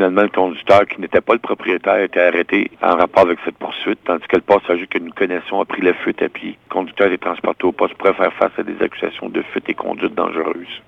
finalement, le conducteur qui n'était pas le propriétaire a été arrêté en rapport avec cette poursuite, tandis que le passager que nous connaissons a pris la fuite à pied. Le conducteur est transporté au poste pour faire face à des accusations de fuite et conduite dangereuse.